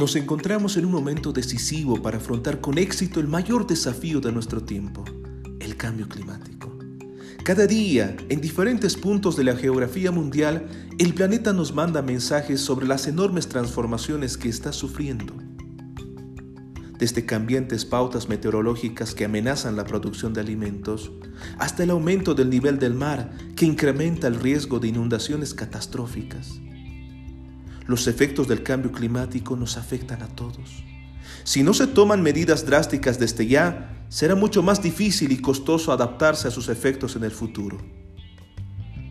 Nos encontramos en un momento decisivo para afrontar con éxito el mayor desafío de nuestro tiempo, el cambio climático. Cada día, en diferentes puntos de la geografía mundial, el planeta nos manda mensajes sobre las enormes transformaciones que está sufriendo. Desde cambiantes pautas meteorológicas que amenazan la producción de alimentos, hasta el aumento del nivel del mar que incrementa el riesgo de inundaciones catastróficas. Los efectos del cambio climático nos afectan a todos. Si no se toman medidas drásticas desde ya, será mucho más difícil y costoso adaptarse a sus efectos en el futuro.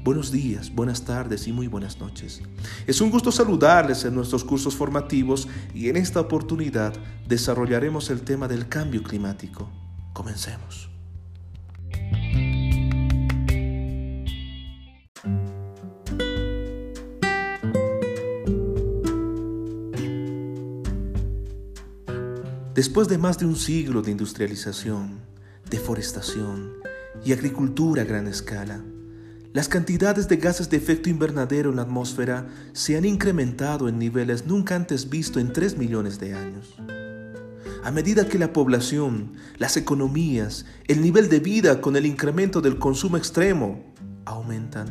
Buenos días, buenas tardes y muy buenas noches. Es un gusto saludarles en nuestros cursos formativos y en esta oportunidad desarrollaremos el tema del cambio climático. Comencemos. Después de más de un siglo de industrialización, deforestación y agricultura a gran escala, las cantidades de gases de efecto invernadero en la atmósfera se han incrementado en niveles nunca antes vistos en 3 millones de años. A medida que la población, las economías, el nivel de vida con el incremento del consumo extremo aumentan,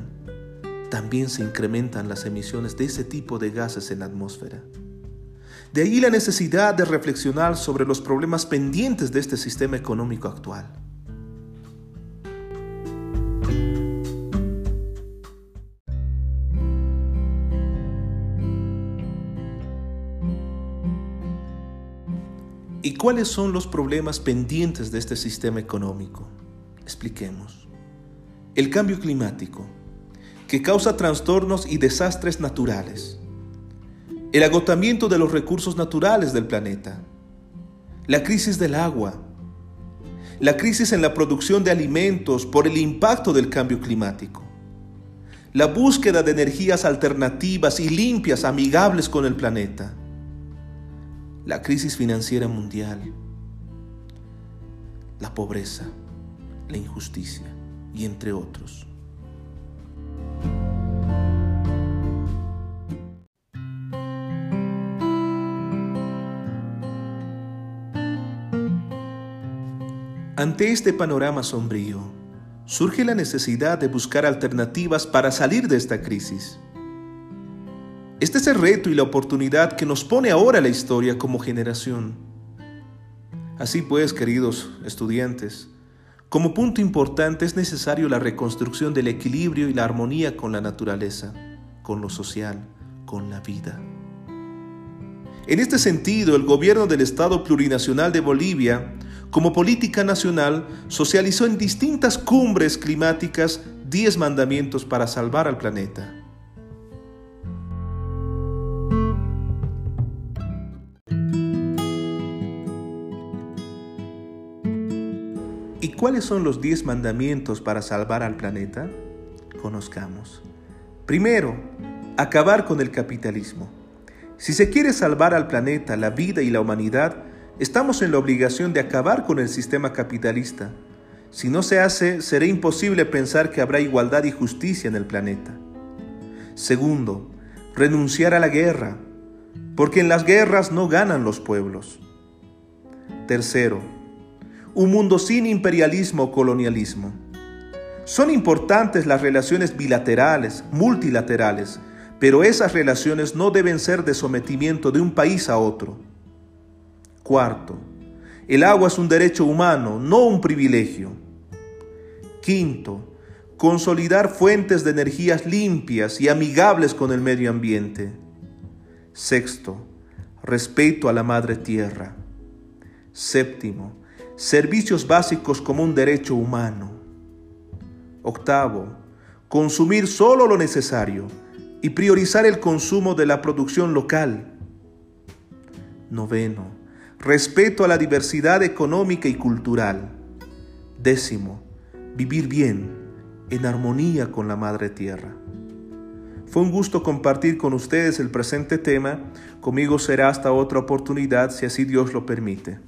también se incrementan las emisiones de ese tipo de gases en la atmósfera. De ahí la necesidad de reflexionar sobre los problemas pendientes de este sistema económico actual. ¿Y cuáles son los problemas pendientes de este sistema económico? Expliquemos. El cambio climático, que causa trastornos y desastres naturales el agotamiento de los recursos naturales del planeta, la crisis del agua, la crisis en la producción de alimentos por el impacto del cambio climático, la búsqueda de energías alternativas y limpias amigables con el planeta, la crisis financiera mundial, la pobreza, la injusticia y entre otros. Ante este panorama sombrío, surge la necesidad de buscar alternativas para salir de esta crisis. Este es el reto y la oportunidad que nos pone ahora la historia como generación. Así pues, queridos estudiantes, como punto importante es necesario la reconstrucción del equilibrio y la armonía con la naturaleza, con lo social, con la vida. En este sentido, el gobierno del Estado Plurinacional de Bolivia como política nacional, socializó en distintas cumbres climáticas 10 mandamientos para salvar al planeta. ¿Y cuáles son los 10 mandamientos para salvar al planeta? Conozcamos. Primero, acabar con el capitalismo. Si se quiere salvar al planeta, la vida y la humanidad, Estamos en la obligación de acabar con el sistema capitalista. Si no se hace, será imposible pensar que habrá igualdad y justicia en el planeta. Segundo, renunciar a la guerra, porque en las guerras no ganan los pueblos. Tercero, un mundo sin imperialismo o colonialismo. Son importantes las relaciones bilaterales, multilaterales, pero esas relaciones no deben ser de sometimiento de un país a otro. Cuarto, el agua es un derecho humano, no un privilegio. Quinto, consolidar fuentes de energías limpias y amigables con el medio ambiente. Sexto, respeto a la madre tierra. Séptimo, servicios básicos como un derecho humano. Octavo, consumir solo lo necesario y priorizar el consumo de la producción local. Noveno, respeto a la diversidad económica y cultural. Décimo, vivir bien, en armonía con la Madre Tierra. Fue un gusto compartir con ustedes el presente tema. Conmigo será hasta otra oportunidad si así Dios lo permite.